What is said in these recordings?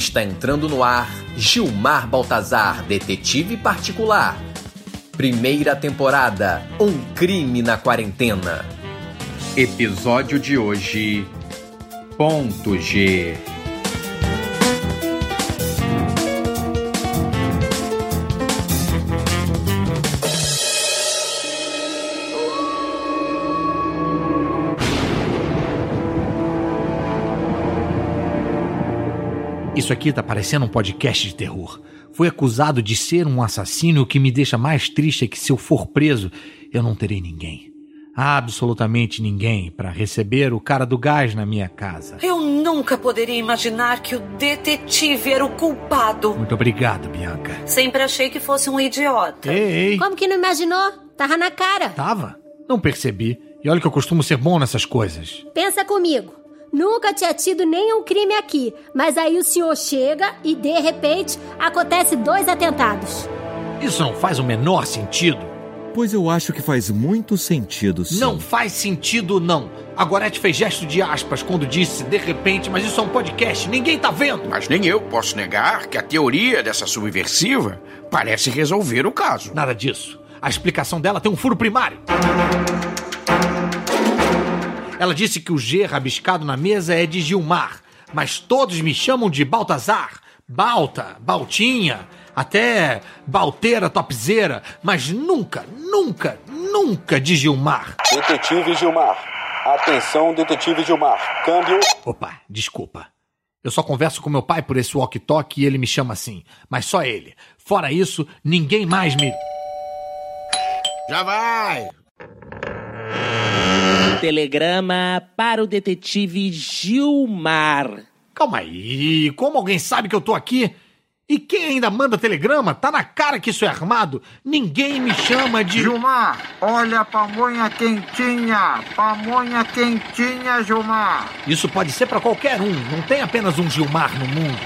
Está entrando no ar Gilmar Baltazar, detetive particular. Primeira temporada: Um crime na quarentena. Episódio de hoje: Ponto G. Isso aqui tá parecendo um podcast de terror. Fui acusado de ser um assassino e o que me deixa mais triste é que se eu for preso, eu não terei ninguém. Absolutamente ninguém para receber o cara do gás na minha casa. Eu nunca poderia imaginar que o detetive era o culpado. Muito obrigado, Bianca. Sempre achei que fosse um idiota. Ei, ei. Como que não imaginou? Tava na cara. Tava? Não percebi. E olha que eu costumo ser bom nessas coisas. Pensa comigo. Nunca tinha tido nenhum crime aqui, mas aí o senhor chega e de repente acontece dois atentados. Isso não faz o menor sentido. Pois eu acho que faz muito sentido, sim. Não faz sentido, não. A Gorete fez gesto de aspas quando disse de repente, mas isso é um podcast, ninguém tá vendo. Mas nem eu posso negar que a teoria dessa subversiva parece resolver o caso. Nada disso. A explicação dela tem um furo primário. Ela disse que o G rabiscado na mesa é de Gilmar, mas todos me chamam de Baltazar, Balta, Baltinha, até Balteira Topzeira, mas nunca, nunca, nunca de Gilmar. Detetive Gilmar. Atenção, detetive Gilmar. Câmbio. Opa, desculpa. Eu só converso com meu pai por esse walkie-talkie e ele me chama assim, mas só ele. Fora isso, ninguém mais me. Já vai! Telegrama para o detetive Gilmar. Calma aí, como alguém sabe que eu tô aqui? E quem ainda manda telegrama? Tá na cara que isso é armado. Ninguém me chama de. Gilmar, olha a pamonha quentinha. Pamonha quentinha, Gilmar. Isso pode ser pra qualquer um. Não tem apenas um Gilmar no mundo.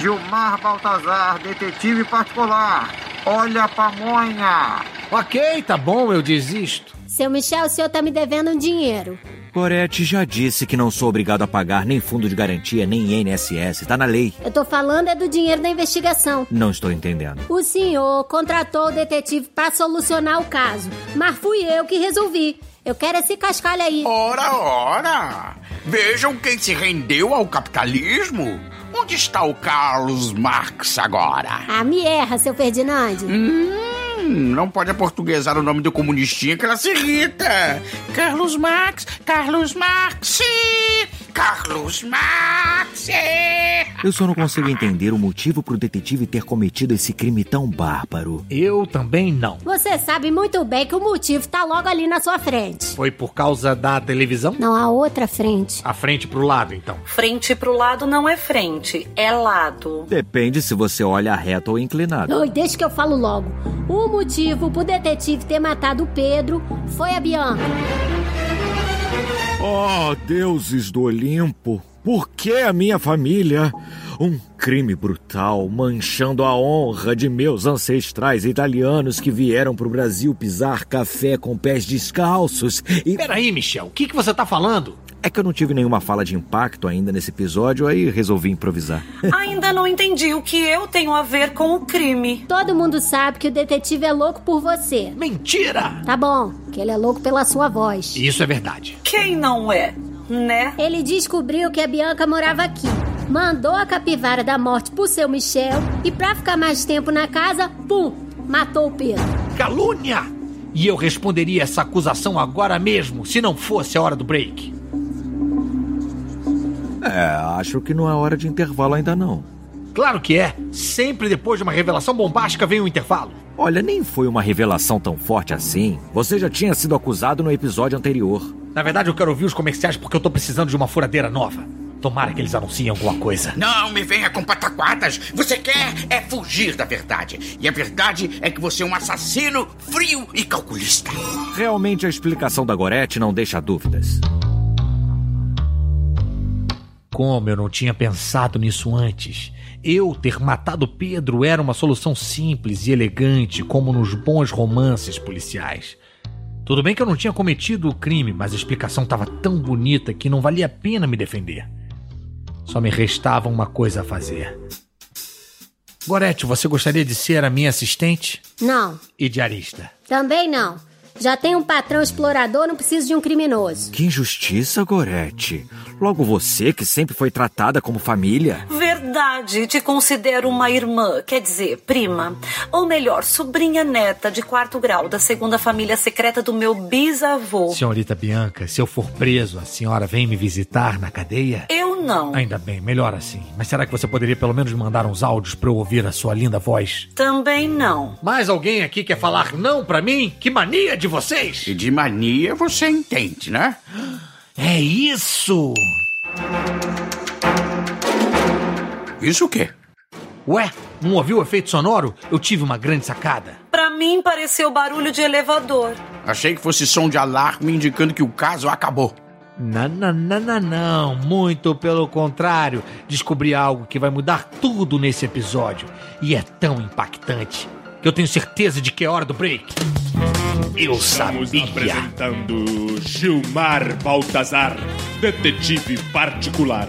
Gilmar Baltazar, detetive particular. Olha a pamonha. Ok, tá bom, eu desisto. Seu Michel, o senhor tá me devendo um dinheiro. Gorete já disse que não sou obrigado a pagar nem fundo de garantia, nem INSS. Tá na lei. Eu tô falando é do dinheiro da investigação. Não estou entendendo. O senhor contratou o detetive pra solucionar o caso, mas fui eu que resolvi. Eu quero esse cascalho aí. Ora, ora! Vejam quem se rendeu ao capitalismo. Onde está o Carlos Marx agora? Ah, me erra, seu Ferdinand. Hum, não pode aportuguesar o nome do comunistinha que ela se irrita. Carlos Marx, Carlos Marx, Carlos Marx. Eu só não consigo entender o motivo pro detetive ter cometido esse crime tão bárbaro. Eu também não. Você sabe muito bem que o motivo tá logo ali na sua frente. Foi por causa da televisão? Não, a outra frente. A frente pro lado, então. Frente pro lado não é frente, é lado. Depende se você olha reto ou inclinado. Oi, deixa que eu falo logo. O motivo pro detetive ter matado o Pedro foi a Bianca. Oh, deuses do Olimpo, por que a minha família? Um crime brutal, manchando a honra de meus ancestrais italianos que vieram pro Brasil pisar café com pés descalços e. Peraí, Michel, o que, que você tá falando? É que eu não tive nenhuma fala de impacto ainda nesse episódio, aí resolvi improvisar. Ainda não entendi o que eu tenho a ver com o crime. Todo mundo sabe que o detetive é louco por você. Mentira! Tá bom, que ele é louco pela sua voz. Isso é verdade. Quem não é, né? Ele descobriu que a Bianca morava aqui. Mandou a capivara da morte pro seu Michel e pra ficar mais tempo na casa, pum, matou o Pedro. Calúnia! E eu responderia essa acusação agora mesmo, se não fosse a hora do break. É, acho que não é hora de intervalo ainda não. Claro que é. Sempre depois de uma revelação bombástica vem um intervalo. Olha, nem foi uma revelação tão forte assim. Você já tinha sido acusado no episódio anterior. Na verdade, eu quero ouvir os comerciais porque eu tô precisando de uma furadeira nova. Tomara que eles anunciem alguma coisa. Não me venha com pataquadas. Você quer é fugir da verdade. E a verdade é que você é um assassino frio e calculista. Realmente a explicação da Gorete não deixa dúvidas. Como eu não tinha pensado nisso antes. Eu ter matado Pedro era uma solução simples e elegante, como nos bons romances policiais. Tudo bem que eu não tinha cometido o crime, mas a explicação estava tão bonita que não valia a pena me defender. Só me restava uma coisa a fazer. Gorete, você gostaria de ser a minha assistente Não, e diarista? também não. Já tem um patrão explorador, não preciso de um criminoso. Que injustiça, Gorete. Logo você, que sempre foi tratada como família. Verdade, te considero uma irmã, quer dizer, prima. Ou melhor, sobrinha neta de quarto grau da segunda família secreta do meu bisavô. Senhorita Bianca, se eu for preso, a senhora vem me visitar na cadeia? Eu não. Ainda bem, melhor assim. Mas será que você poderia pelo menos me mandar uns áudios pra eu ouvir a sua linda voz? Também não. Mais alguém aqui quer falar não pra mim? Que mania de vocês! E de mania você entende, né? É isso! Isso o quê? Ué, não ouviu o efeito sonoro? Eu tive uma grande sacada. Pra mim pareceu barulho de elevador. Achei que fosse som de alarme indicando que o caso acabou. Não, não, não, não, não. Muito pelo contrário. Descobri algo que vai mudar tudo nesse episódio. E é tão impactante que eu tenho certeza de que é hora do break. Eu Estamos sabia. apresentando Gilmar Baltazar, detetive particular.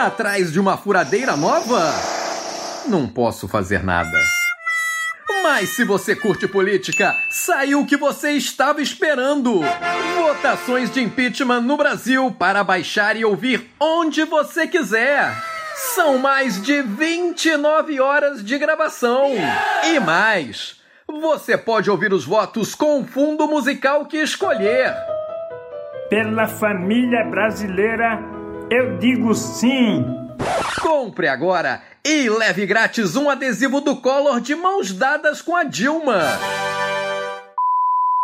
Atrás de uma furadeira nova? Não posso fazer nada. Mas se você curte política, saiu o que você estava esperando. Votações de impeachment no Brasil para baixar e ouvir onde você quiser. São mais de 29 horas de gravação. E mais, você pode ouvir os votos com o fundo musical que escolher. Pela família brasileira, eu digo sim. Compre agora e leve grátis um adesivo do Collor de mãos dadas com a Dilma.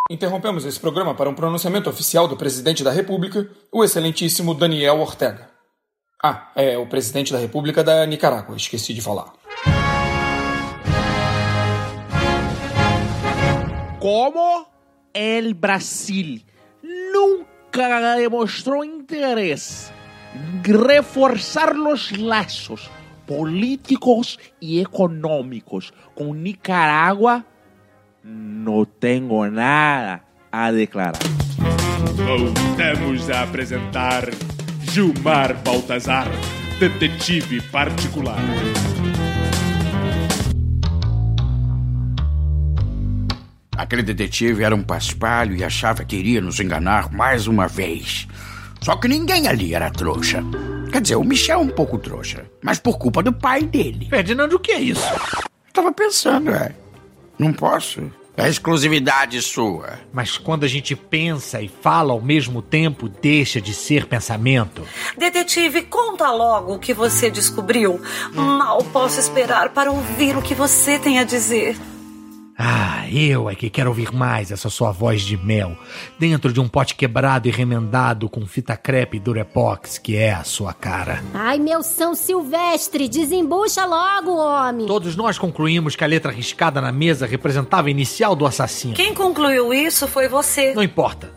Interrompemos esse programa para um pronunciamento oficial do presidente da República, o excelentíssimo Daniel Ortega. Ah, é o presidente da República da Nicarágua, esqueci de falar. Como el Brasil nunca demostró interés en reforzar los lazos políticos y económicos con Nicaragua, no tengo nada a declarar. Voltamos a apresentar Gilmar Baltazar, detetive particular. Aquele detetive era um paspalho e achava que iria nos enganar mais uma vez. Só que ninguém ali era trouxa. Quer dizer, o Michel é um pouco trouxa, mas por culpa do pai dele. Ferdinando, o que é isso? Tava pensando, é. Não posso. É exclusividade sua. Mas quando a gente pensa e fala ao mesmo tempo, deixa de ser pensamento. Detetive, conta logo o que você descobriu. Mal posso esperar para ouvir o que você tem a dizer. Ah, eu é que quero ouvir mais essa sua voz de mel, dentro de um pote quebrado e remendado com fita crepe e durepox, que é a sua cara. Ai, meu São Silvestre, desembucha logo, homem. Todos nós concluímos que a letra riscada na mesa representava a inicial do assassino. Quem concluiu isso foi você. Não importa.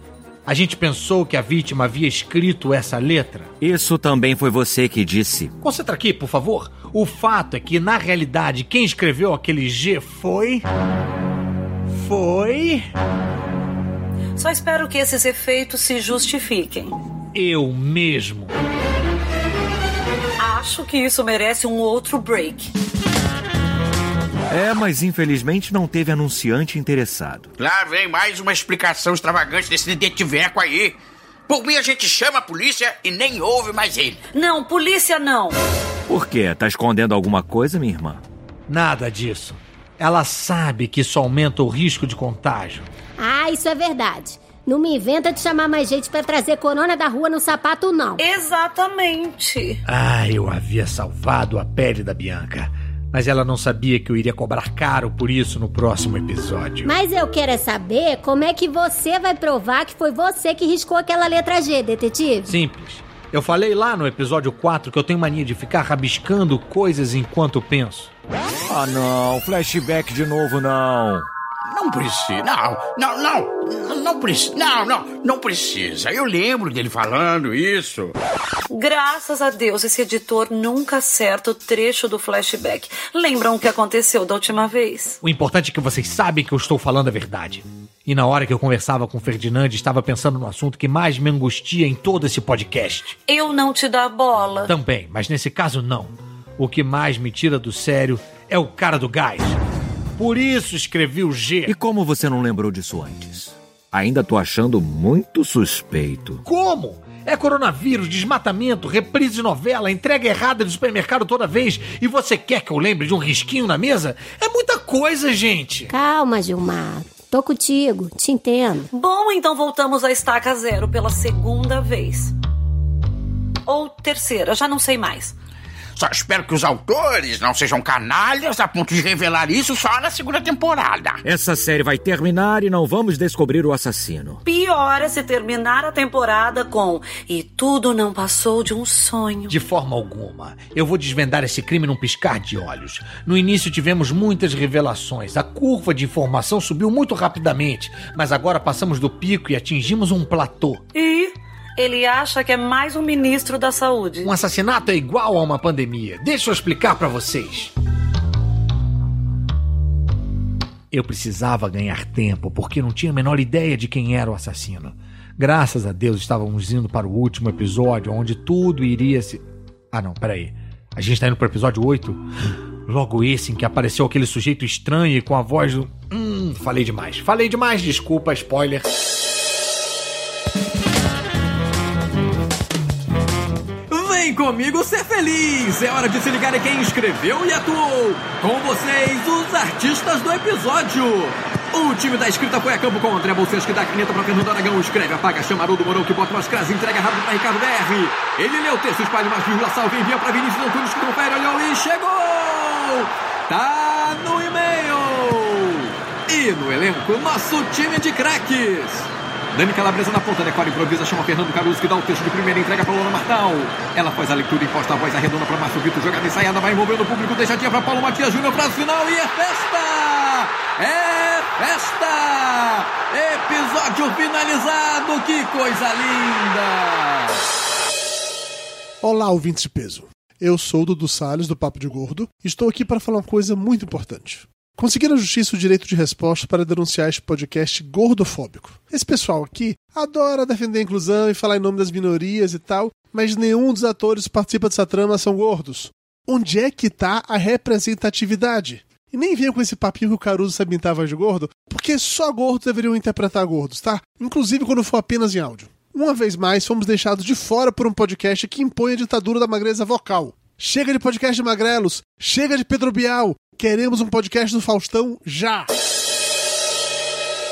A gente pensou que a vítima havia escrito essa letra. Isso também foi você que disse. Concentra aqui, por favor. O fato é que, na realidade, quem escreveu aquele G foi. Foi. Só espero que esses efeitos se justifiquem. Eu mesmo. Acho que isso merece um outro break. É, mas infelizmente não teve anunciante interessado. Lá vem mais uma explicação extravagante desse detetiveco aí. Por mim, a gente chama a polícia e nem ouve mais ele. Não, polícia não. Por quê? Tá escondendo alguma coisa, minha irmã? Nada disso. Ela sabe que isso aumenta o risco de contágio. Ah, isso é verdade. Não me inventa de chamar mais gente pra trazer corona da rua no sapato, não. Exatamente. Ah, eu havia salvado a pele da Bianca. Mas ela não sabia que eu iria cobrar caro por isso no próximo episódio. Mas eu quero é saber como é que você vai provar que foi você que riscou aquela letra G, detetive. Simples. Eu falei lá no episódio 4 que eu tenho mania de ficar rabiscando coisas enquanto penso. Ah, não. Flashback de novo, não. Não precisa. Não, não, não. Não precisa. Não, não. Não precisa. Eu lembro dele falando isso. Graças a Deus, esse editor nunca acerta o trecho do flashback. Lembram o que aconteceu da última vez? O importante é que vocês sabem que eu estou falando a verdade. E na hora que eu conversava com o Ferdinand, estava pensando no assunto que mais me angustia em todo esse podcast. Eu não te dá bola. Também, mas nesse caso não. O que mais me tira do sério é o cara do gás. Por isso escrevi o G. E como você não lembrou disso antes? Ainda tô achando muito suspeito. Como? É coronavírus, desmatamento, reprise de novela, entrega errada do supermercado toda vez e você quer que eu lembre de um risquinho na mesa? É muita coisa, gente. Calma, Gilmar. Tô contigo, te entendo. Bom, então voltamos à estaca zero pela segunda vez. Ou terceira, já não sei mais. Só espero que os autores não sejam canalhas a ponto de revelar isso só na segunda temporada. Essa série vai terminar e não vamos descobrir o assassino. Pior é se terminar a temporada com E tudo não passou de um sonho. De forma alguma. Eu vou desvendar esse crime num piscar de olhos. No início tivemos muitas revelações. A curva de informação subiu muito rapidamente, mas agora passamos do pico e atingimos um platô. E ele acha que é mais um ministro da saúde. Um assassinato é igual a uma pandemia. Deixa eu explicar para vocês. Eu precisava ganhar tempo porque não tinha a menor ideia de quem era o assassino. Graças a Deus estávamos indo para o último episódio onde tudo iria se. Ah, não, peraí. A gente tá indo pro episódio 8? Logo esse em que apareceu aquele sujeito estranho e com a voz do. Hum, falei demais. Falei demais, desculpa, spoiler. Comigo ser feliz! É hora de se ligar em quem escreveu e atuou! Com vocês, os artistas do episódio! O time da escrita foi a campo com André Bolsões que dá caneta pra Fernando Aragão, escreve, apaga, chama Haroldo Mourão que bota umas crase, entrega rápido pra Ricardo BR. Ele lê o texto, espalha umas vírgula, salva e envia pra Vinícius Antunes que confere, olhou e chegou! Tá no e-mail! E no elenco, nosso time de craques! Dani Calabresa na ponta, decora, improvisa, chama Fernando Caruso que dá o texto de primeira entrega para Lona Martal. Ela faz a leitura, imposta a voz arredonda para Márcio Vitor, jogada ensaiada, vai envolvendo o público, deixadinha para Paulo Matias Júnior para final e é festa! É festa! Episódio finalizado, que coisa linda! Olá, ouvintes de peso. Eu sou o Dudu Salles, do Papo de Gordo, e estou aqui para falar uma coisa muito importante. Consegui na justiça o direito de resposta para denunciar este podcast gordofóbico. Esse pessoal aqui adora defender a inclusão e falar em nome das minorias e tal, mas nenhum dos atores que participa dessa trama são gordos. Onde é que está a representatividade? E nem venha com esse papinho que o Caruso sabe imitar a voz de gordo, porque só gordos deveriam interpretar gordos, tá? Inclusive quando for apenas em áudio. Uma vez mais, fomos deixados de fora por um podcast que impõe a ditadura da magreza vocal. Chega de podcast de magrelos, chega de Pedro Bial, queremos um podcast do Faustão já!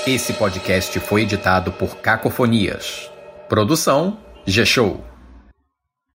Esse podcast foi editado por Cacofonias. Produção G-Show.